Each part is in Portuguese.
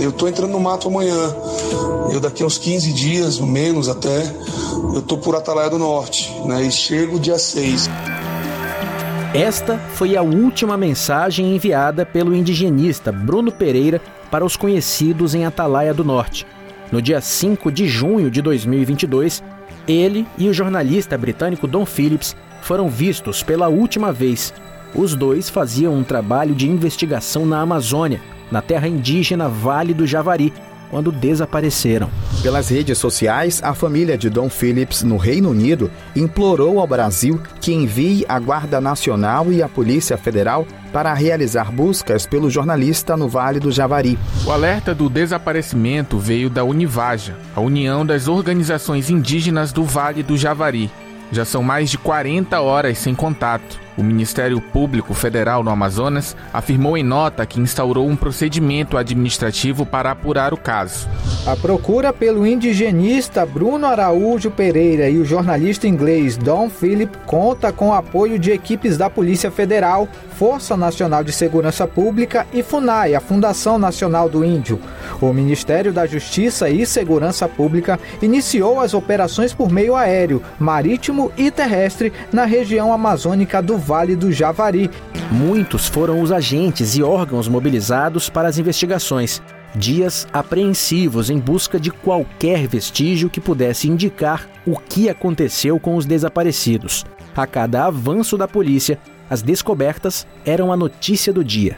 Eu tô entrando no mato amanhã. Eu daqui a uns 15 dias, menos até, eu tô por Atalaia do Norte, né? E chego dia 6. Esta foi a última mensagem enviada pelo indigenista Bruno Pereira para os conhecidos em Atalaia do Norte. No dia 5 de junho de 2022, ele e o jornalista britânico Don Phillips foram vistos pela última vez. Os dois faziam um trabalho de investigação na Amazônia, na terra indígena Vale do Javari, quando desapareceram. Pelas redes sociais, a família de Dom Phillips, no Reino Unido, implorou ao Brasil que envie a Guarda Nacional e a Polícia Federal para realizar buscas pelo jornalista no Vale do Javari. O alerta do desaparecimento veio da Univaja, a União das Organizações Indígenas do Vale do Javari. Já são mais de 40 horas sem contato. O Ministério Público Federal no Amazonas afirmou em nota que instaurou um procedimento administrativo para apurar o caso. A procura pelo indigenista Bruno Araújo Pereira e o jornalista inglês Don Philip conta com o apoio de equipes da Polícia Federal, Força Nacional de Segurança Pública e FUNAI, a Fundação Nacional do Índio. O Ministério da Justiça e Segurança Pública iniciou as operações por meio aéreo, marítimo e terrestre na região amazônica do Vale do Javari. Muitos foram os agentes e órgãos mobilizados para as investigações. Dias apreensivos em busca de qualquer vestígio que pudesse indicar o que aconteceu com os desaparecidos. A cada avanço da polícia, as descobertas eram a notícia do dia.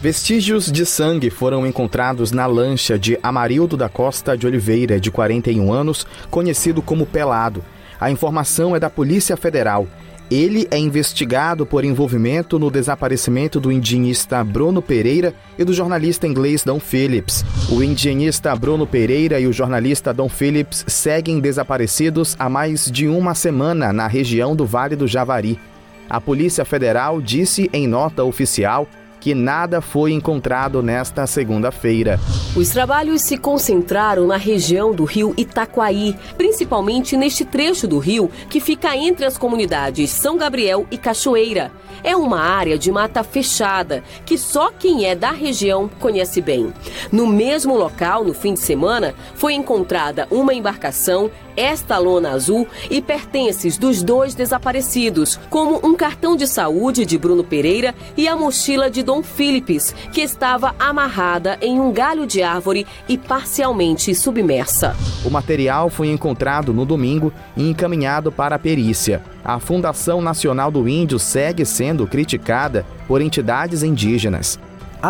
Vestígios de sangue foram encontrados na lancha de Amarildo da Costa de Oliveira, de 41 anos, conhecido como Pelado. A informação é da Polícia Federal. Ele é investigado por envolvimento no desaparecimento do indigenista Bruno Pereira e do jornalista inglês Don Phillips. O indigenista Bruno Pereira e o jornalista Don Phillips seguem desaparecidos há mais de uma semana na região do Vale do Javari. A Polícia Federal disse em nota oficial que nada foi encontrado nesta segunda-feira. Os trabalhos se concentraram na região do rio Itaquaí, principalmente neste trecho do rio que fica entre as comunidades São Gabriel e Cachoeira. É uma área de mata fechada que só quem é da região conhece bem. No mesmo local, no fim de semana, foi encontrada uma embarcação esta lona azul e pertences dos dois desaparecidos, como um cartão de saúde de Bruno Pereira e a mochila de Dom Philips, que estava amarrada em um galho de árvore e parcialmente submersa. O material foi encontrado no domingo e encaminhado para a perícia. A Fundação Nacional do Índio segue sendo criticada por entidades indígenas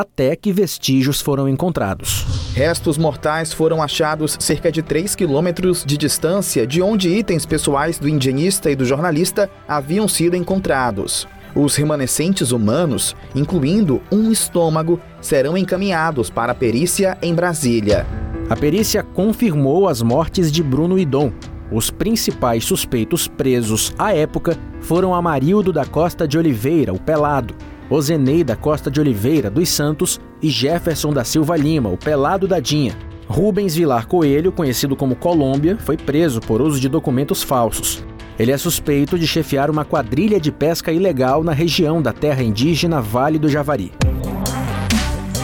até que vestígios foram encontrados. Restos mortais foram achados cerca de 3 quilômetros de distância de onde itens pessoais do indigenista e do jornalista haviam sido encontrados. Os remanescentes humanos, incluindo um estômago, serão encaminhados para a perícia em Brasília. A perícia confirmou as mortes de Bruno e Dom. Os principais suspeitos presos à época foram Amarildo da Costa de Oliveira, o Pelado, Ozeneida Costa de Oliveira dos Santos e Jefferson da Silva Lima, o Pelado da Dinha. Rubens Vilar Coelho, conhecido como Colômbia, foi preso por uso de documentos falsos. Ele é suspeito de chefiar uma quadrilha de pesca ilegal na região da terra indígena Vale do Javari.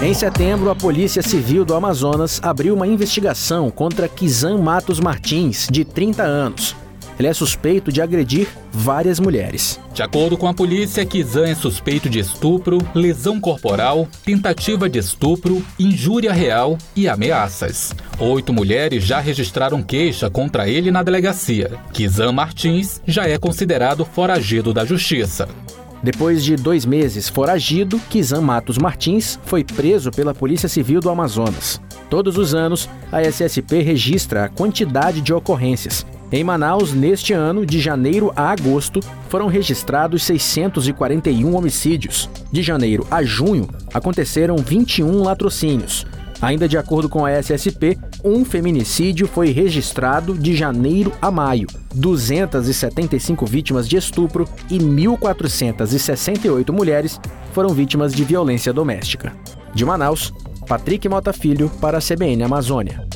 Em setembro, a Polícia Civil do Amazonas abriu uma investigação contra Kizan Matos Martins, de 30 anos, ele é suspeito de agredir várias mulheres. De acordo com a polícia, Kizan é suspeito de estupro, lesão corporal, tentativa de estupro, injúria real e ameaças. Oito mulheres já registraram queixa contra ele na delegacia. Kizan Martins já é considerado foragido da justiça. Depois de dois meses foragido, Kizan Matos Martins foi preso pela Polícia Civil do Amazonas. Todos os anos, a SSP registra a quantidade de ocorrências em Manaus, neste ano, de janeiro a agosto, foram registrados 641 homicídios. De janeiro a junho, aconteceram 21 latrocínios. Ainda de acordo com a SSP, um feminicídio foi registrado de janeiro a maio. 275 vítimas de estupro e 1.468 mulheres foram vítimas de violência doméstica. De Manaus, Patrick Mota Filho para a CBN Amazônia.